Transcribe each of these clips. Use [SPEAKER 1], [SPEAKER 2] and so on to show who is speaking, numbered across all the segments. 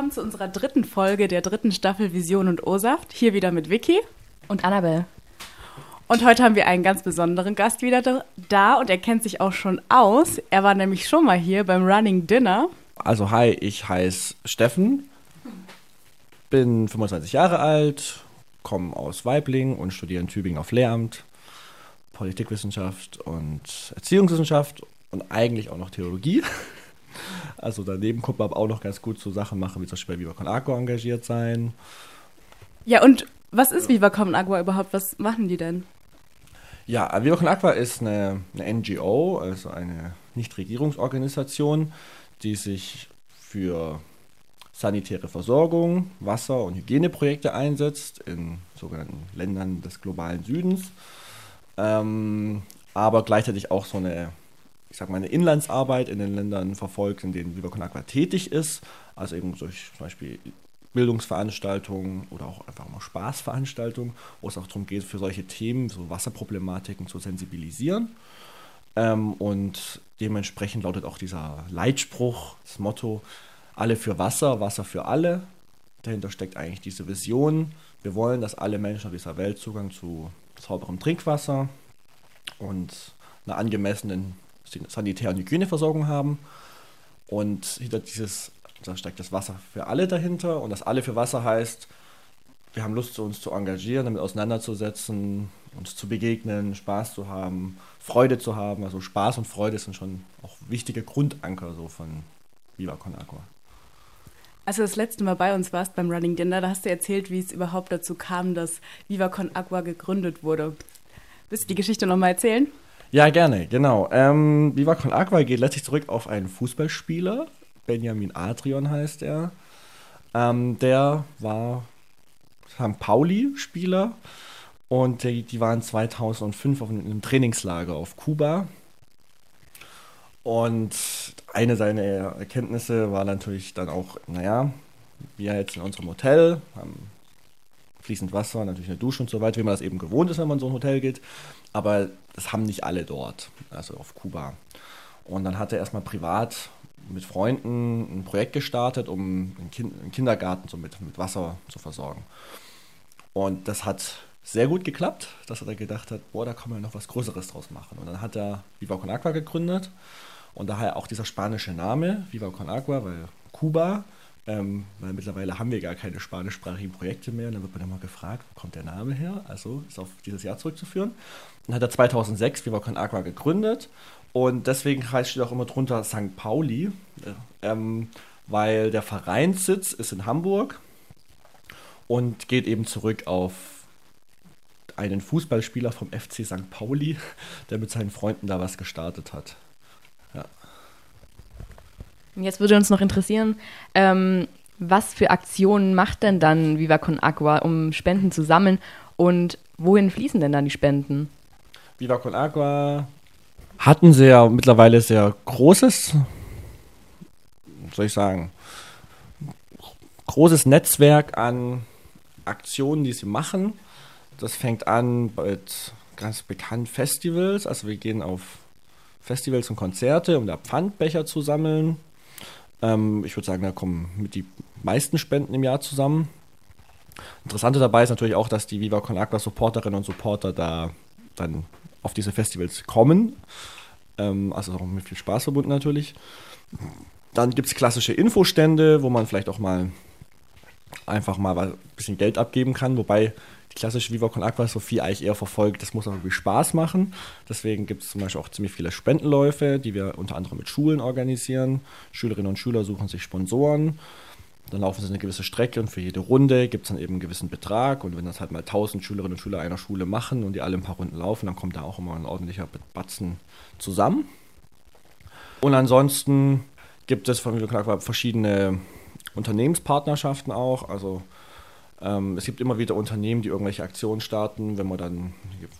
[SPEAKER 1] Willkommen zu unserer dritten Folge der dritten Staffel Vision und O-Saft. Hier wieder mit Vicky
[SPEAKER 2] und Annabelle.
[SPEAKER 1] Und heute haben wir einen ganz besonderen Gast wieder da und er kennt sich auch schon aus. Er war nämlich schon mal hier beim Running Dinner.
[SPEAKER 3] Also hi, ich heiße Steffen, bin 25 Jahre alt, komme aus Weibling und studiere in Tübingen auf Lehramt, Politikwissenschaft und Erziehungswissenschaft und eigentlich auch noch Theologie. Also daneben guckt man aber auch noch ganz gut so Sachen machen, wie zum Beispiel bei Viva Con Agua engagiert sein.
[SPEAKER 1] Ja, und was ist Viva Con Agua überhaupt? Was machen die denn?
[SPEAKER 3] Ja, Viva Con Agua ist eine, eine NGO, also eine Nichtregierungsorganisation, die sich für sanitäre Versorgung, Wasser- und Hygieneprojekte einsetzt in sogenannten Ländern des globalen Südens, ähm, aber gleichzeitig auch so eine, ich sag mal, eine Inlandsarbeit in den Ländern verfolgt, in denen Viva Con Agua tätig ist, also eben durch zum Beispiel Bildungsveranstaltungen oder auch einfach mal Spaßveranstaltungen, wo es auch darum geht, für solche Themen, so Wasserproblematiken zu sensibilisieren. Ähm, und dementsprechend lautet auch dieser Leitspruch, das Motto, alle für Wasser, Wasser für alle. Dahinter steckt eigentlich diese Vision. Wir wollen, dass alle Menschen auf dieser Welt Zugang zu sauberem Trinkwasser und einer angemessenen Sanitär- und Hygieneversorgung haben. Und hinter dieses, da steckt das Wasser für alle dahinter. Und das alle für Wasser heißt, wir haben Lust, uns zu engagieren, damit auseinanderzusetzen, uns zu begegnen, Spaß zu haben, Freude zu haben. Also Spaß und Freude sind schon auch wichtige Grundanker so von Viva Con Agua.
[SPEAKER 1] Als du das letzte Mal bei uns warst beim Running Dinner, da hast du erzählt, wie es überhaupt dazu kam, dass Viva Con Agua gegründet wurde. Willst du die Geschichte nochmal erzählen?
[SPEAKER 3] Ja, gerne, genau. Ähm, Viva Con Agua geht letztlich zurück auf einen Fußballspieler, Benjamin Adrian heißt er. Ähm, der war St. Pauli-Spieler und die, die waren 2005 auf einem Trainingslager auf Kuba. Und eine seiner Erkenntnisse war natürlich dann auch, naja, wir jetzt in unserem Hotel haben fließend Wasser, natürlich eine Dusche und so weiter, wie man das eben gewohnt ist, wenn man in so ein Hotel geht. Aber das haben nicht alle dort, also auf Kuba. Und dann hat er erstmal privat mit Freunden ein Projekt gestartet, um einen, kind einen Kindergarten so mit, mit Wasser zu versorgen. Und das hat sehr gut geklappt, dass er da gedacht hat, boah, da kann man noch was Größeres draus machen. Und dann hat er Viva Con Agua gegründet und daher auch dieser spanische Name, Viva Con Agua, weil Kuba, ähm, weil mittlerweile haben wir gar keine spanischsprachigen Projekte mehr. Und dann wird man immer gefragt, wo kommt der Name her? Also ist auf dieses Jahr zurückzuführen. Dann hat er 2006 Viva Con Agua gegründet und deswegen heißt steht auch immer drunter St. Pauli, ähm, weil der Vereinssitz ist in Hamburg und geht eben zurück auf einen Fußballspieler vom FC St. Pauli, der mit seinen Freunden da was gestartet hat.
[SPEAKER 2] Jetzt würde uns noch interessieren, ähm, was für Aktionen macht denn dann Viva Con Agua, um Spenden zu sammeln und wohin fließen denn dann die Spenden?
[SPEAKER 3] Viva Con Agua hat ein sehr, mittlerweile sehr großes, soll ich sagen, großes Netzwerk an Aktionen, die sie machen. Das fängt an mit ganz bekannt Festivals. Also wir gehen auf Festivals und Konzerte, um da Pfandbecher zu sammeln. Ähm, ich würde sagen, da kommen mit die meisten Spenden im Jahr zusammen. Interessante dabei ist natürlich auch, dass die Viva Con Agua Supporterinnen und Supporter da dann auf diese Festivals kommen. Ähm, also auch mit viel Spaß verbunden natürlich. Dann gibt es klassische Infostände, wo man vielleicht auch mal einfach mal ein bisschen Geld abgeben kann, wobei die klassische Viva Con Aqua Sophie eigentlich eher verfolgt, das muss auch irgendwie Spaß machen. Deswegen gibt es zum Beispiel auch ziemlich viele Spendenläufe, die wir unter anderem mit Schulen organisieren. Schülerinnen und Schüler suchen sich Sponsoren. Dann laufen sie eine gewisse Strecke und für jede Runde gibt es dann eben einen gewissen Betrag. Und wenn das halt mal 1000 Schülerinnen und Schüler einer Schule machen und die alle ein paar Runden laufen, dann kommt da auch immer ein ordentlicher Batzen zusammen. Und ansonsten gibt es von Viva Con verschiedene Unternehmenspartnerschaften auch. Also ähm, es gibt immer wieder Unternehmen, die irgendwelche Aktionen starten, wenn man dann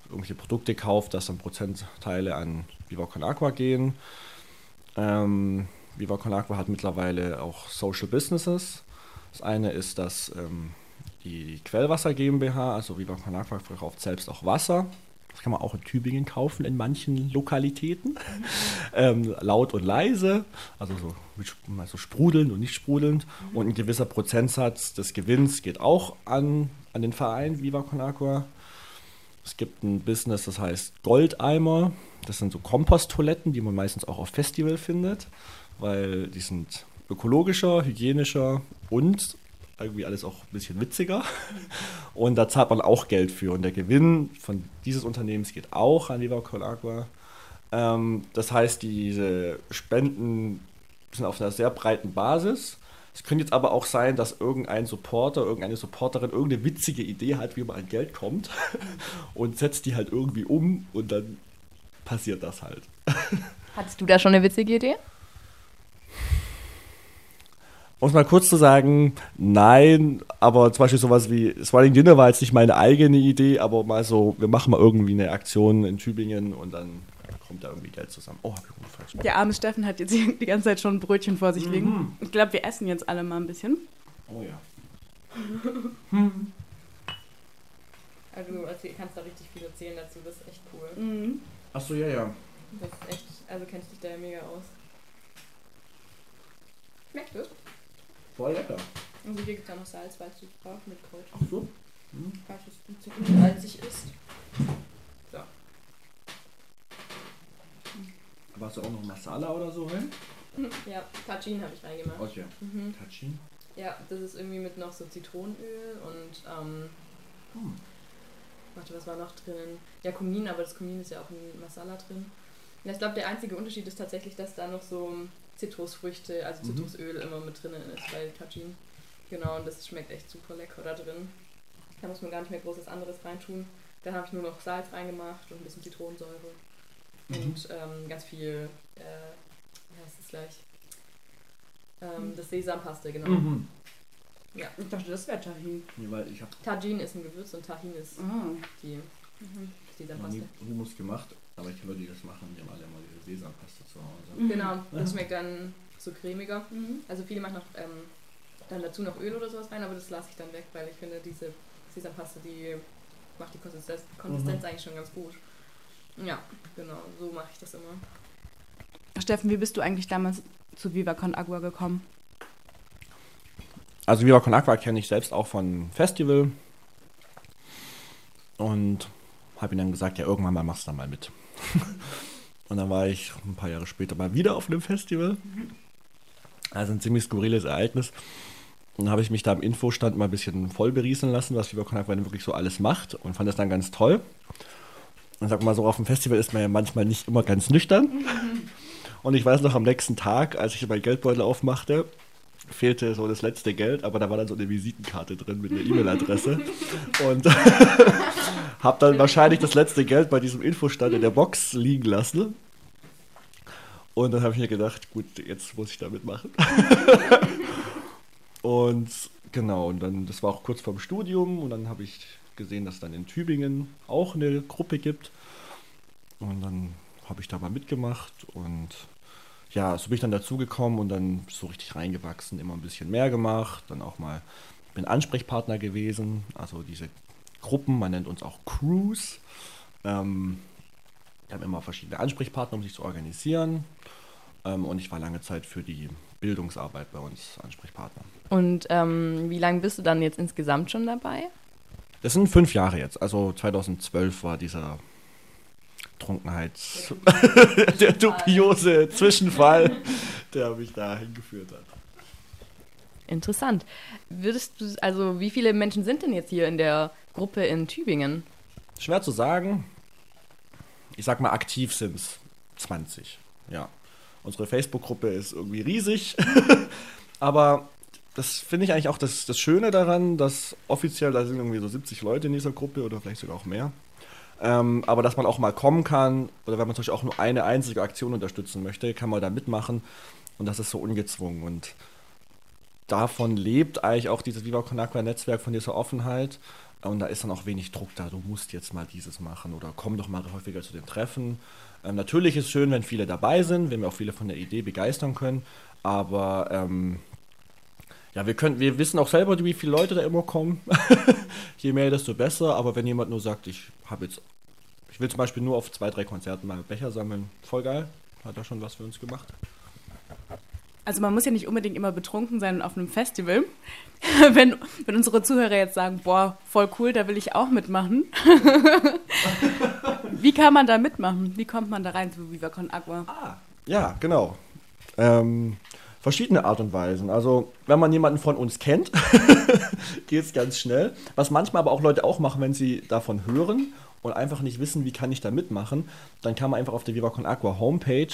[SPEAKER 3] irgendwelche Produkte kauft, dass dann Prozentteile an Viva Con Agua gehen. Ähm, Viva Con Agua hat mittlerweile auch Social Businesses. Das eine ist, dass ähm, die Quellwasser GmbH, also Viva Con Agua, verkauft selbst auch Wasser Das kann man auch in Tübingen kaufen, in manchen Lokalitäten. ähm, laut und leise, also so, so sprudelnd und nicht sprudelnd. Und ein gewisser Prozentsatz des Gewinns geht auch an, an den Verein Viva Con Agua. Es gibt ein Business, das heißt Goldeimer. Das sind so Komposttoiletten, die man meistens auch auf Festival findet, weil die sind ökologischer, hygienischer und irgendwie alles auch ein bisschen witziger. Und da zahlt man auch Geld für. Und der Gewinn von dieses Unternehmens geht auch an Viva Con Agua. Ähm, das heißt, diese Spenden sind auf einer sehr breiten Basis. Es könnte jetzt aber auch sein, dass irgendein Supporter, irgendeine Supporterin irgendeine witzige Idee hat, wie man an Geld kommt und setzt die halt irgendwie um und dann passiert das halt.
[SPEAKER 2] Hattest du da schon eine witzige Idee?
[SPEAKER 3] Um es mal kurz zu sagen, nein, aber zum Beispiel sowas wie, das Running Dinner war jetzt nicht meine eigene Idee, aber mal so, wir machen mal irgendwie eine Aktion in Tübingen und dann kommt da irgendwie Geld zusammen. Oh, hab ich gut falsch.
[SPEAKER 1] Der arme Steffen hat jetzt die ganze Zeit schon ein Brötchen vor sich liegen.
[SPEAKER 3] Mhm.
[SPEAKER 1] Ich glaube, wir essen jetzt alle mal ein bisschen.
[SPEAKER 3] Oh ja.
[SPEAKER 2] Also du kannst da richtig viel erzählen dazu, das ist echt cool.
[SPEAKER 1] Mhm.
[SPEAKER 3] Achso, ja, ja.
[SPEAKER 2] Das ist echt, also kennst dich da ja mega aus. Schmeckt es?
[SPEAKER 3] Voll lecker.
[SPEAKER 2] Also hier gibt es ja noch Salz, weil es braucht mit Kräuter.
[SPEAKER 3] Ach so.
[SPEAKER 2] Falls es ein bisschen salzig ist.
[SPEAKER 3] Warst du auch noch Masala oder so rein?
[SPEAKER 2] Ja, Tajin habe ich reingemacht.
[SPEAKER 3] Okay.
[SPEAKER 2] Mhm.
[SPEAKER 3] Tachin.
[SPEAKER 2] Ja, das ist irgendwie mit noch so Zitronenöl und ähm,
[SPEAKER 3] Hm.
[SPEAKER 2] warte, was war noch drin? Ja, Kumin, aber das Kumin ist ja auch in Masala drin. Ja, ich glaube, der einzige Unterschied ist tatsächlich, dass da noch so Zitrusfrüchte, also
[SPEAKER 3] Mhm.
[SPEAKER 2] Zitrusöl immer mit drin ist bei Tajin. Genau, und das schmeckt echt super lecker da drin. Da muss man gar nicht mehr großes anderes reintun. Dann habe ich nur noch Salz reingemacht und ein bisschen Zitronensäure.
[SPEAKER 3] Mhm.
[SPEAKER 2] Und ähm, ganz viel, äh, wie heißt es gleich? Ähm, das Sesampaste, genau.
[SPEAKER 3] Mhm.
[SPEAKER 2] Ja.
[SPEAKER 1] Ich dachte, das wäre Tahin.
[SPEAKER 3] Nee, weil ich habe
[SPEAKER 2] Tajin ist ein Gewürz und Tahin ist
[SPEAKER 1] Ah.
[SPEAKER 2] die
[SPEAKER 1] Mhm.
[SPEAKER 2] Sesampaste.
[SPEAKER 3] nie Hummus gemacht, aber ich kenne Leute, die das machen. Die haben alle immer diese Sesampaste zu Hause.
[SPEAKER 2] Genau, das schmeckt dann so cremiger.
[SPEAKER 1] Mhm.
[SPEAKER 2] Also viele machen noch ähm, dann dazu noch Öl oder sowas rein, aber das lasse ich dann weg, weil ich finde, diese Sesampaste, die macht die Konsistenz, Konsistenz eigentlich schon ganz gut. Ja, genau, so mache ich das immer.
[SPEAKER 1] Steffen, wie bist du eigentlich damals zu Viva Con Agua gekommen?
[SPEAKER 3] Also Viva Con Aqua kenne ich selbst auch von Festival. Und habe ihm dann gesagt, ja, irgendwann mal machst du da mal mit. Und dann war ich ein paar Jahre später mal wieder auf einem Festival. Also ein ziemlich skurriles Ereignis. Und dann habe ich mich da im Infostand mal ein bisschen voll berieseln lassen, was Viva Con Aqua wirklich so alles macht und fand das dann ganz toll. Und sag mal so, auf dem Festival ist man ja manchmal nicht immer ganz nüchtern. Und ich weiß noch, am nächsten Tag, als ich meinen Geldbeutel aufmachte, fehlte so das letzte Geld, aber da war dann so eine Visitenkarte drin mit einer E-Mail-Adresse. Und habe dann wahrscheinlich das letzte Geld bei diesem Infostand in der Box liegen lassen. Und dann habe ich mir gedacht, gut, jetzt muss ich da mitmachen. und genau, und dann, das war auch kurz vorm Studium und dann habe ich gesehen, dass es dann in Tübingen auch eine Gruppe gibt. Und dann habe ich da mal mitgemacht und ja, so bin ich dann dazugekommen und dann so richtig reingewachsen, immer ein bisschen mehr gemacht, dann auch mal bin Ansprechpartner gewesen, also diese Gruppen, man nennt uns auch Crews. Ähm, wir haben immer verschiedene Ansprechpartner, um sich zu organisieren. Ähm, und ich war lange Zeit für die Bildungsarbeit bei uns Ansprechpartner.
[SPEAKER 2] Und ähm, wie lange bist du dann jetzt insgesamt schon dabei?
[SPEAKER 3] Das sind fünf Jahre jetzt. Also 2012 war dieser Trunkenheits... der dubiose Zwischenfall, der mich da hingeführt hat.
[SPEAKER 2] Interessant. Würdest du, also wie viele Menschen sind denn jetzt hier in der Gruppe in Tübingen?
[SPEAKER 3] Schwer zu sagen. Ich sag mal, aktiv sind es 20. Ja. Unsere Facebook-Gruppe ist irgendwie riesig. Aber das finde ich eigentlich auch das, das Schöne daran, dass offiziell, da sind irgendwie so 70 Leute in dieser Gruppe oder vielleicht sogar auch mehr. Ähm, aber dass man auch mal kommen kann oder wenn man zum Beispiel auch nur eine einzige Aktion unterstützen möchte, kann man da mitmachen und das ist so ungezwungen. Und davon lebt eigentlich auch dieses Viva Con Agua Netzwerk von dieser Offenheit. Und da ist dann auch wenig Druck da, du musst jetzt mal dieses machen oder komm doch mal häufiger zu den Treffen. Ähm, natürlich ist es schön, wenn viele dabei sind, wenn wir auch viele von der Idee begeistern können, aber ähm, ja, wir, können, wir wissen auch selber, wie viele Leute da immer kommen. Je mehr, desto besser, aber wenn jemand nur sagt, ich habe jetzt, ich will zum Beispiel nur auf zwei, drei Konzerten mal Becher sammeln. Voll geil. Hat er schon was für uns gemacht.
[SPEAKER 1] Also man muss ja nicht unbedingt immer betrunken sein auf einem Festival. wenn, wenn unsere Zuhörer jetzt sagen, boah, voll cool, da will ich auch mitmachen. Wie kann man da mitmachen? Wie kommt man da rein zu Viva Con Agua?
[SPEAKER 3] Ah, ja, genau. Ähm, verschiedene Art und Weisen. Also, wenn man jemanden von uns kennt, geht es ganz schnell. Was manchmal aber auch Leute auch machen, wenn sie davon hören und einfach nicht wissen, wie kann ich da mitmachen, dann kann man einfach auf der Viva Con Agua Homepage,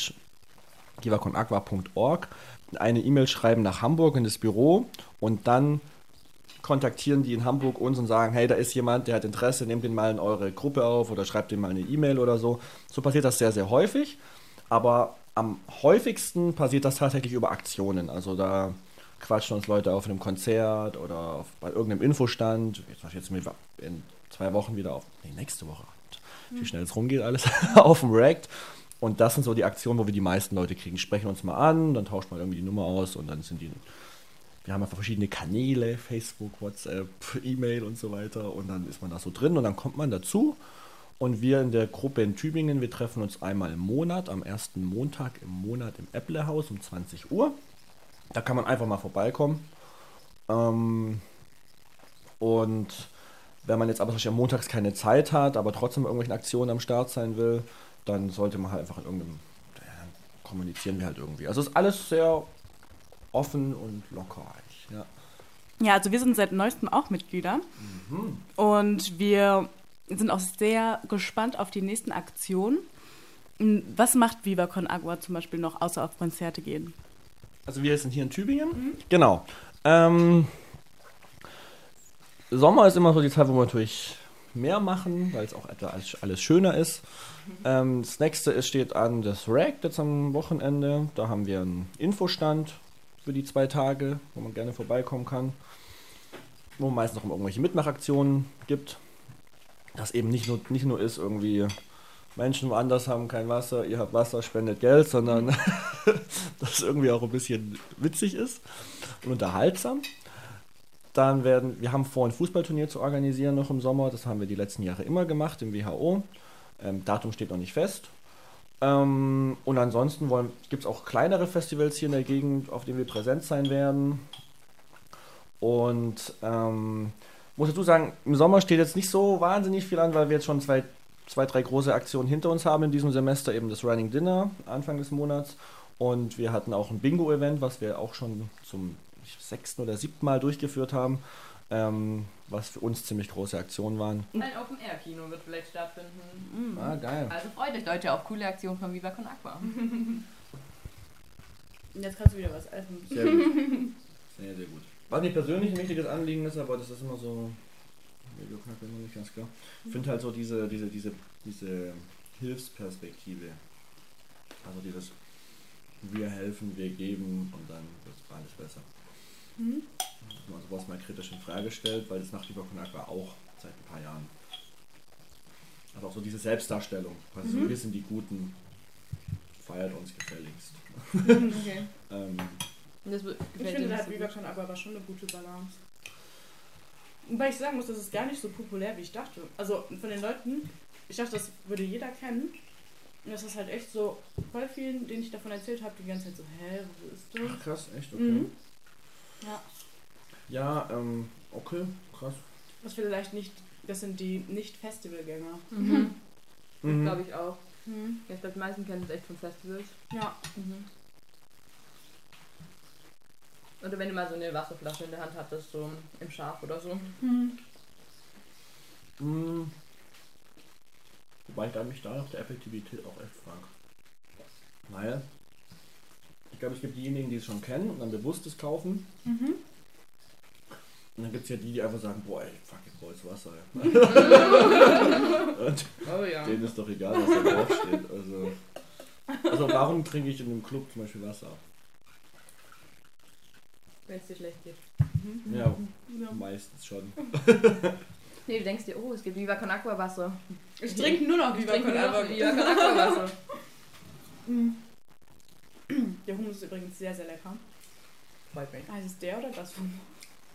[SPEAKER 3] vivaconagua.org, eine E-Mail schreiben nach Hamburg in das Büro und dann kontaktieren die in Hamburg uns und sagen, hey, da ist jemand, der hat Interesse, nehmt den mal in eure Gruppe auf oder schreibt den mal eine E-Mail oder so. So passiert das sehr, sehr häufig. Aber am häufigsten passiert das tatsächlich über Aktionen. Also da quatschen uns Leute auf einem Konzert oder auf, bei irgendeinem Infostand. Jetzt, jetzt in zwei Wochen wieder auf, nee, nächste Woche. Wie schnell es rumgeht alles, auf dem React. Und das sind so die Aktionen, wo wir die meisten Leute kriegen. Sprechen uns mal an, dann tauscht man irgendwie die Nummer aus und dann sind die wir haben einfach verschiedene Kanäle, Facebook, WhatsApp, E-Mail und so weiter. Und dann ist man da so drin und dann kommt man dazu. Und wir in der Gruppe in Tübingen, wir treffen uns einmal im Monat, am ersten Montag im Monat im Äpplehaus um 20 Uhr. Da kann man einfach mal vorbeikommen. Ähm, und wenn man jetzt aber am montags keine Zeit hat, aber trotzdem irgendwelchen Aktionen am Start sein will, dann sollte man halt einfach in irgendeinem, ja, kommunizieren wir halt irgendwie. Also ist alles sehr offen und lockerig. Ja.
[SPEAKER 1] Ja, also wir sind seit neuestem auch Mitglieder mhm. und wir sind auch sehr gespannt auf die nächsten Aktionen. Was macht Viva Con Agua zum Beispiel noch, außer auf Konzerte gehen?
[SPEAKER 3] Also wir sind hier in Tübingen. Mhm. Genau. Ähm, Sommer ist immer so die Zeit, wo wir natürlich mehr machen, weil es auch etwas alles schöner ist. Mhm. Ähm, das nächste ist, steht an das Rack jetzt am Wochenende. Da haben wir einen Infostand für die zwei Tage, wo man gerne vorbeikommen kann. Wo meist noch irgendwelche Mitmachaktionen gibt. Das eben nicht nur, nicht nur ist irgendwie, Menschen woanders haben kein Wasser, ihr habt Wasser, spendet Geld, sondern dass es irgendwie auch ein bisschen witzig ist und unterhaltsam. Dann werden, wir haben vor, ein Fußballturnier zu organisieren noch im Sommer. Das haben wir die letzten Jahre immer gemacht im WHO. Ähm, Datum steht noch nicht fest. Ähm, und ansonsten gibt es auch kleinere Festivals hier in der Gegend, auf denen wir präsent sein werden. Und ähm, muss dazu sagen, im Sommer steht jetzt nicht so wahnsinnig viel an, weil wir jetzt schon zwei, zwei, drei große Aktionen hinter uns haben in diesem Semester. Eben das Running Dinner Anfang des Monats. Und wir hatten auch ein Bingo-Event, was wir auch schon zum sechsten oder siebten Mal durchgeführt haben. Ähm, was für uns ziemlich große Aktionen waren.
[SPEAKER 2] Ein Open-Air-Kino wird vielleicht stattfinden.
[SPEAKER 3] Mhm. Ah, geil.
[SPEAKER 2] Also freut euch Leute auf coole Aktionen von Viva Con Aqua.
[SPEAKER 1] Jetzt kannst du wieder was essen.
[SPEAKER 3] Sehr gut. Sehr, sehr gut. Was mir persönlich ein wichtiges Anliegen ist, aber das ist immer so, immer nicht ganz klar. Ich finde halt so diese, diese, diese, diese Hilfsperspektive. Also dieses wir helfen, wir geben und dann wird alles besser. Mhm man sowas mal kritisch in Frage stellt, weil das nach Lieber Aqua auch seit ein paar Jahren. Also auch so diese Selbstdarstellung. Also mhm. wir sind die Guten, feiert uns gefälligst. Okay. ähm,
[SPEAKER 1] ich finde halt Viva Con Agua war schon eine gute Balance. Wobei ich sagen muss, das ist gar nicht so populär, wie ich dachte. Also von den Leuten, ich dachte, das würde jeder kennen. Und das ist halt echt so, voll vielen, denen ich davon erzählt habe, die ganze Zeit so, hä, wo ist das?
[SPEAKER 3] Ach, krass, echt, okay. Mhm. Ja. Ja, ähm, okay, krass.
[SPEAKER 1] Was vielleicht nicht, das sind die Nicht-Festivalgänger.
[SPEAKER 2] Mhm. mhm. Glaube ich auch. Mhm. Ja, ich glaube, die meisten kennen es echt von Festivals.
[SPEAKER 1] Ja. Mhm.
[SPEAKER 2] Oder wenn du mal so eine Wasserflasche in der Hand hattest, so im Schaf oder so. Mhm.
[SPEAKER 3] Mhm. Wobei ich da mich da nach der Effektivität auch echt frage. Weil ich glaube, es gibt diejenigen, die es schon kennen und dann bewusstes kaufen. Mhm. Und dann gibt es ja die, die einfach sagen, boah, ey, fuck, ich brauche jetzt Wasser. und oh, ja. denen ist doch egal, was da draufsteht. Also, also warum trinke ich in einem Club zum Beispiel Wasser?
[SPEAKER 2] Wenn es dir schlecht geht.
[SPEAKER 3] Mhm. Ja, ja, meistens schon.
[SPEAKER 2] nee, du denkst dir, oh, es gibt Viva Con Aqua Wasser.
[SPEAKER 1] Ich trinke nur noch Viva Con Aqua Wasser. Mhm. Der Hummus ist übrigens sehr, sehr lecker. Freut mich. Ah, ist es der oder das Hummus?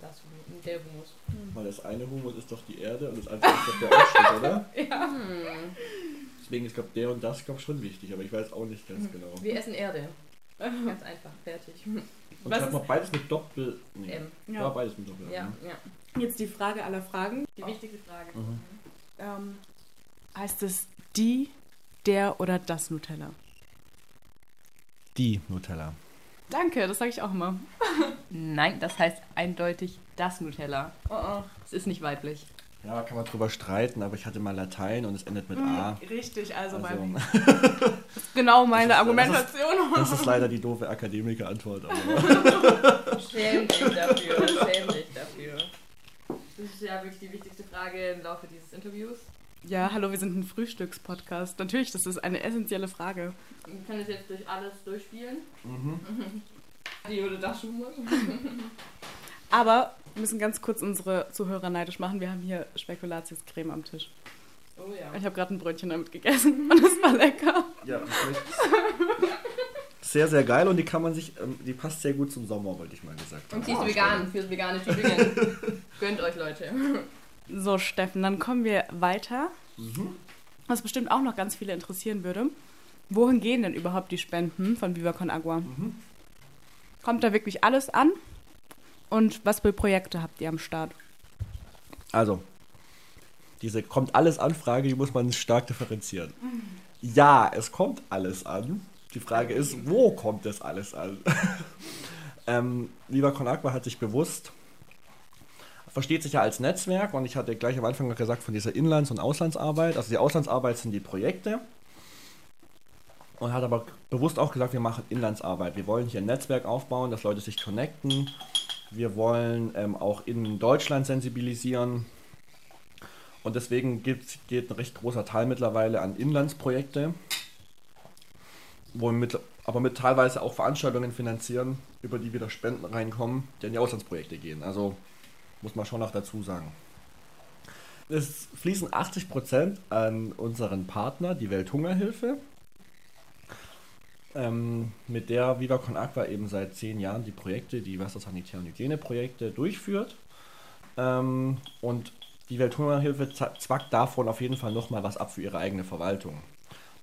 [SPEAKER 2] Das der Humus.
[SPEAKER 3] Hm. Weil das eine Humus ist doch die Erde und das andere ist doch der Aufstieg, oder?
[SPEAKER 2] Ja. Hm.
[SPEAKER 3] Deswegen ist, glaube der und das, glaube schon wichtig, aber ich weiß auch nicht ganz genau.
[SPEAKER 2] Wir essen Erde. Ganz einfach, fertig.
[SPEAKER 3] Und Was hat man beides mit Doppel... Nee,
[SPEAKER 2] M.
[SPEAKER 3] Ja. beides mit Doppel.
[SPEAKER 2] Ja, ja.
[SPEAKER 1] Jetzt die Frage aller Fragen.
[SPEAKER 2] Die wichtigste Frage.
[SPEAKER 3] Mhm.
[SPEAKER 1] Ähm, heißt es die, der oder das Nutella?
[SPEAKER 3] Die Nutella.
[SPEAKER 1] Danke, das sage ich auch immer.
[SPEAKER 2] Nein, das heißt eindeutig das Nutella.
[SPEAKER 1] Oh, oh.
[SPEAKER 2] Es ist nicht weiblich.
[SPEAKER 3] Ja, kann man drüber streiten, aber ich hatte mal Latein und es endet mit A.
[SPEAKER 1] Richtig, also,
[SPEAKER 3] Also,
[SPEAKER 1] mein, genau meine
[SPEAKER 3] Das ist-
[SPEAKER 1] Argumentation.
[SPEAKER 3] das ist leider die doofe Akademiker-Antwort.
[SPEAKER 2] Schäm dich dafür, schäm dich dafür. Das ist ja wirklich die wichtigste Frage im Laufe dieses Interviews.
[SPEAKER 1] Ja, hallo, wir sind ein Frühstückspodcast. Natürlich, das ist eine essentielle Frage.
[SPEAKER 2] Ich kann es jetzt durch alles durchspielen.
[SPEAKER 3] mhm.
[SPEAKER 2] Die oder das schon muss.
[SPEAKER 1] Aber wir müssen ganz kurz unsere Zuhörer neidisch machen. Wir haben hier Spekulatius-Creme am Tisch.
[SPEAKER 2] Oh ja.
[SPEAKER 1] Ich habe gerade ein Brötchen damit gegessen und es war lecker.
[SPEAKER 3] Ja, das ist sehr, sehr geil und die kann man sich, ähm, die passt sehr gut zum Sommer, wollte ich mal gesagt haben.
[SPEAKER 2] Und sie ist vegan fürs vegane Tübingen. Gönnt euch, Leute.
[SPEAKER 1] So, Steffen, dann kommen wir weiter.
[SPEAKER 3] Mhm.
[SPEAKER 1] Was bestimmt auch noch ganz viele interessieren würde. Wohin gehen denn überhaupt die Spenden von Viva Con Agua?
[SPEAKER 3] Mhm.
[SPEAKER 1] Kommt da wirklich alles an? Und was für Projekte habt ihr am Start?
[SPEAKER 3] Also, diese kommt alles Anfrage, die muss man stark differenzieren. Ja, es kommt alles an. Die Frage ist, wo kommt das alles an? ähm, Con Agua hat sich bewusst, versteht sich ja als Netzwerk und ich hatte gleich am Anfang gesagt von dieser Inlands- und Auslandsarbeit. Also die Auslandsarbeit sind die Projekte und hat aber bewusst auch gesagt, wir machen Inlandsarbeit. Wir wollen hier ein Netzwerk aufbauen, dass Leute sich connecten. Wir wollen ähm, auch in Deutschland sensibilisieren. Und deswegen gibt, geht ein recht großer Teil mittlerweile an Inlandsprojekte, wo mit, aber mit teilweise auch Veranstaltungen finanzieren, über die wieder Spenden reinkommen, die in die Auslandsprojekte gehen. Also muss man schon noch dazu sagen. Es fließen 80% an unseren Partner, die Welthungerhilfe, ähm, mit der Viva Con Aqua eben seit zehn Jahren die Projekte, die Wassersanitär- und Hygieneprojekte durchführt. Ähm, und die Welthungerhilfe zwackt davon auf jeden Fall nochmal was ab für ihre eigene Verwaltung.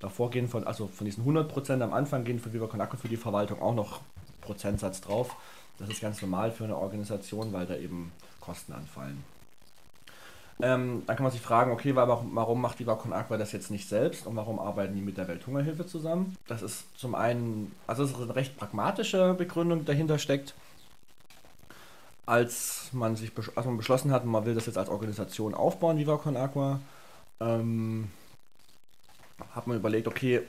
[SPEAKER 3] Davor gehen von, also von diesen 100% am Anfang gehen für Viva Con Aqua für die Verwaltung auch noch Prozentsatz drauf. Das ist ganz normal für eine Organisation, weil da eben Kosten anfallen. Ähm, dann kann man sich fragen, okay, warum, warum macht Viva Con Aqua das jetzt nicht selbst und warum arbeiten die mit der Welthungerhilfe zusammen? Das ist zum einen, also es ist eine recht pragmatische Begründung, die dahinter steckt. Als man sich als man beschlossen hat, man will das jetzt als Organisation aufbauen, Viva Con Aqua, ähm, hat man überlegt, okay,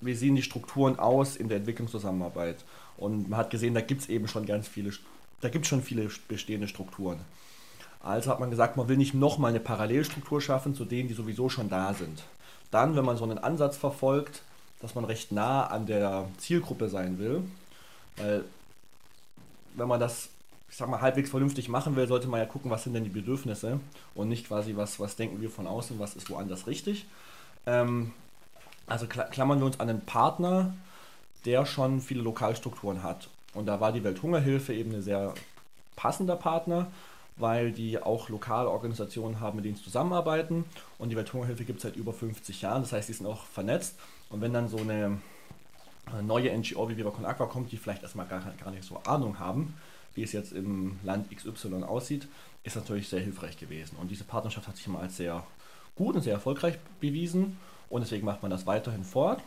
[SPEAKER 3] wie sehen die Strukturen aus in der Entwicklungszusammenarbeit? Und man hat gesehen, da gibt es eben schon ganz viele, da gibt schon viele bestehende Strukturen. Also hat man gesagt, man will nicht nochmal eine Parallelstruktur schaffen zu denen, die sowieso schon da sind. Dann, wenn man so einen Ansatz verfolgt, dass man recht nah an der Zielgruppe sein will, weil wenn man das, ich sag mal, halbwegs vernünftig machen will, sollte man ja gucken, was sind denn die Bedürfnisse und nicht quasi, was, was denken wir von außen, was ist woanders richtig. Ähm, also kla- klammern wir uns an einen Partner, der schon viele Lokalstrukturen hat. Und da war die Welthungerhilfe eben ein sehr passender Partner, weil die auch lokale Organisationen haben, mit denen sie zusammenarbeiten. Und die Welthungerhilfe gibt es seit über 50 Jahren, das heißt, die sind auch vernetzt. Und wenn dann so eine äh, neue NGO wie Viva Con Aqua kommt, die vielleicht erstmal gar, gar nicht so Ahnung haben, wie es jetzt im Land XY aussieht, ist natürlich sehr hilfreich gewesen. Und diese Partnerschaft hat sich immer als sehr gut und sehr erfolgreich bewiesen. Und deswegen macht man das weiterhin fort.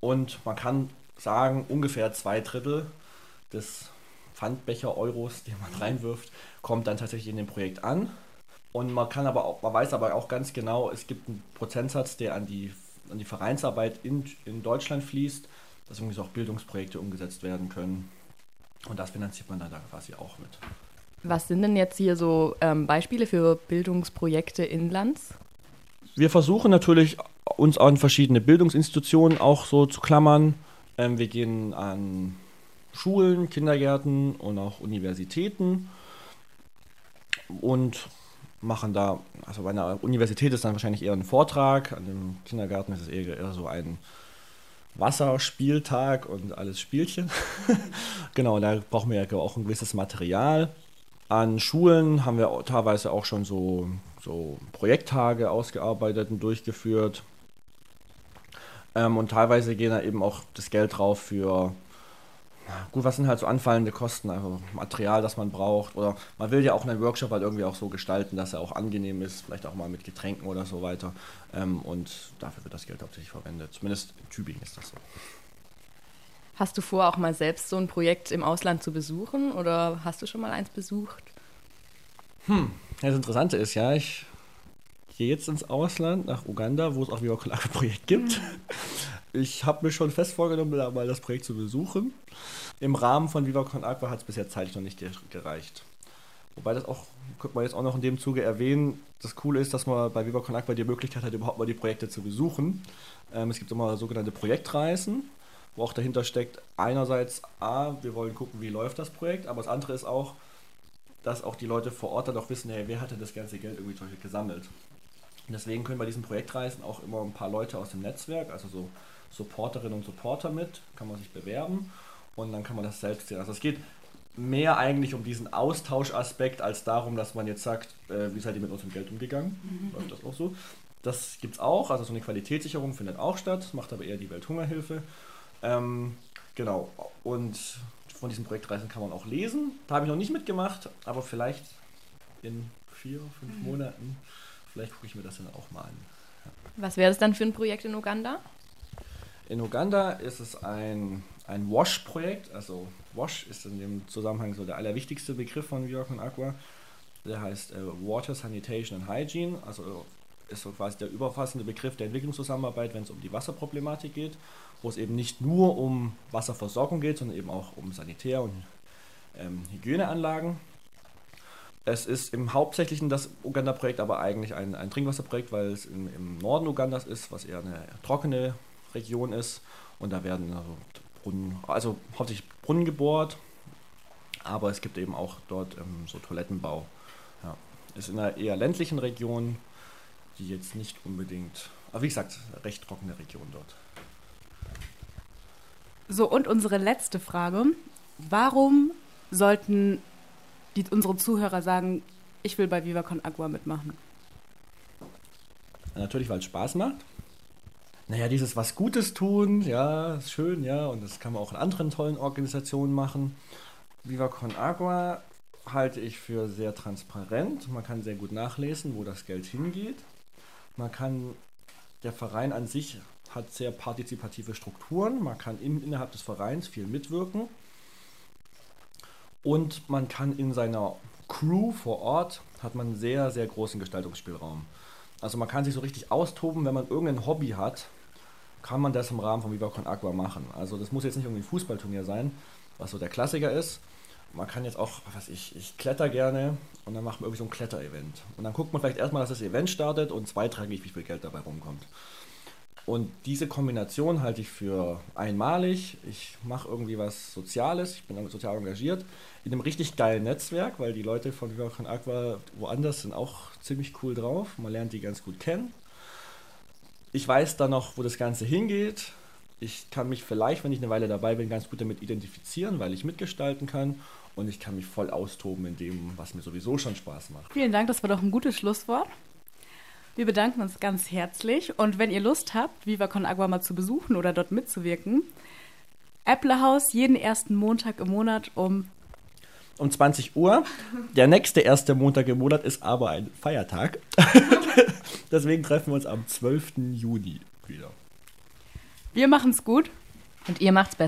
[SPEAKER 3] Und man kann sagen, ungefähr zwei Drittel des Pfandbecher-Euros, den man reinwirft, kommt dann tatsächlich in dem Projekt an. Und man kann aber auch, man weiß aber auch ganz genau, es gibt einen Prozentsatz, der an die, an die Vereinsarbeit in, in Deutschland fließt, dass irgendwie so auch Bildungsprojekte umgesetzt werden können. Und das finanziert man dann da quasi auch mit.
[SPEAKER 2] Was sind denn jetzt hier so ähm, Beispiele für Bildungsprojekte inlands?
[SPEAKER 3] Wir versuchen natürlich, uns an verschiedene Bildungsinstitutionen auch so zu klammern. Ähm, wir gehen an Schulen, Kindergärten und auch Universitäten und machen da, also bei einer Universität ist dann wahrscheinlich eher ein Vortrag, an dem Kindergarten ist es eher, so ein Wasserspieltag und alles Spielchen. genau, da brauchen wir ja auch ein gewisses Material. An Schulen haben wir teilweise auch schon so so Projekttage ausgearbeitet und durchgeführt. Ähm, und teilweise gehen da eben auch das Geld drauf für, gut, was sind halt so anfallende Kosten, also Material, das man braucht. Oder man will ja auch einen Workshop halt irgendwie auch so gestalten, dass er auch angenehm ist, vielleicht auch mal mit Getränken oder so weiter. Ähm, und dafür wird das Geld hauptsächlich verwendet. Zumindest in Tübingen ist das so.
[SPEAKER 2] Hast du vor, auch mal selbst so ein Projekt im Ausland zu besuchen oder hast du schon mal eins besucht?
[SPEAKER 3] Hm, das Interessante ist ja, ich gehe jetzt ins Ausland, nach Uganda, wo es auch wieder ein Projekt gibt. Ich habe mir schon fest vorgenommen, da mal das Projekt zu besuchen. Im Rahmen von Viva Con Aqua hat es bisher zeitlich noch nicht gereicht. Wobei das auch, könnte man jetzt auch noch in dem Zuge erwähnen, das Coole ist, dass man bei Viva Con Aqua die Möglichkeit hat, überhaupt mal die Projekte zu besuchen. Ähm, es gibt immer sogenannte Projektreisen, wo auch dahinter steckt, einerseits, A, wir wollen gucken, wie läuft das Projekt, aber das andere ist auch, dass auch die Leute vor Ort dann auch wissen, hey, wer hatte das ganze Geld irgendwie gesammelt. Und deswegen können bei diesen Projektreisen auch immer ein paar Leute aus dem Netzwerk, also so Supporterinnen und Supporter mit, kann man sich bewerben und dann kann man das selbst sehen. Also es geht mehr eigentlich um diesen Austauschaspekt als darum, dass man jetzt sagt, äh, wie seid ihr mit unserem Geld umgegangen? Mhm. Läuft das auch so? Das gibt es auch, also so eine Qualitätssicherung findet auch statt, macht aber eher die Welthungerhilfe. Ähm, genau, und von diesen Projektreisen kann man auch lesen. Da habe ich noch nicht mitgemacht, aber vielleicht in vier, fünf mhm. Monaten, vielleicht gucke ich mir das dann auch mal an.
[SPEAKER 2] Ja. Was wäre das dann für ein Projekt in Uganda?
[SPEAKER 3] In Uganda ist es ein, ein WASH-Projekt. Also WASH ist in dem Zusammenhang so der allerwichtigste Begriff von York und Aqua. Der heißt äh, Water, Sanitation and Hygiene. Also ist so quasi der überfassende Begriff der Entwicklungszusammenarbeit, wenn es um die Wasserproblematik geht, wo es eben nicht nur um Wasserversorgung geht, sondern eben auch um Sanitär- und ähm, Hygieneanlagen. Es ist im Hauptsächlichen das Uganda-Projekt aber eigentlich ein, ein Trinkwasserprojekt, weil es im, im Norden Ugandas ist, was eher eine trockene Region ist. Und da werden also Brunnen, also hauptsächlich Brunnen gebohrt, aber es gibt eben auch dort ähm, so Toilettenbau. Ja. Ist in einer eher ländlichen Region, die jetzt nicht unbedingt, aber wie gesagt, recht trockene Region dort.
[SPEAKER 1] So, und unsere letzte Frage. Warum sollten die, unsere Zuhörer sagen, ich will bei Viva Con Agua mitmachen?
[SPEAKER 3] Natürlich, weil es Spaß macht naja, dieses was Gutes tun, ja, ist schön, ja, und das kann man auch in anderen tollen Organisationen machen. Viva Con Agua halte ich für sehr transparent. Man kann sehr gut nachlesen, wo das Geld hingeht. Man kann, der Verein an sich hat sehr partizipative Strukturen. Man kann in, innerhalb des Vereins viel mitwirken. Und man kann in seiner Crew vor Ort, hat man sehr, sehr großen Gestaltungsspielraum. Also man kann sich so richtig austoben, wenn man irgendein Hobby hat, kann man das im Rahmen von Viva Con Agua machen. Also das muss jetzt nicht irgendwie ein Fußballturnier sein, was so der Klassiker ist. Man kann jetzt auch, was ich, ich kletter gerne und dann macht man irgendwie so ein Kletterevent. Und dann guckt man vielleicht erstmal, dass das Event startet und zweitrangig, wie viel Geld dabei rumkommt. Und diese Kombination halte ich für einmalig. Ich mache irgendwie was Soziales, ich bin sozial engagiert, in einem richtig geilen Netzwerk, weil die Leute von Viva Con Aqua woanders sind auch ziemlich cool drauf. Man lernt die ganz gut kennen. Ich weiß dann noch, wo das Ganze hingeht. Ich kann mich vielleicht, wenn ich eine Weile dabei bin, ganz gut damit identifizieren, weil ich mitgestalten kann. Und ich kann mich voll austoben in dem, was mir sowieso schon Spaß macht.
[SPEAKER 1] Vielen Dank, das war doch ein gutes Schlusswort. Wir bedanken uns ganz herzlich. Und wenn ihr Lust habt, Viva Con Agua mal zu besuchen oder dort mitzuwirken, Apple House jeden ersten Montag im Monat um
[SPEAKER 3] um 20 Uhr. Der nächste erste Montag im Monat ist aber ein Feiertag. Deswegen treffen wir uns am 12. Juni wieder.
[SPEAKER 1] Wir machen's gut.
[SPEAKER 2] Und ihr macht's besser.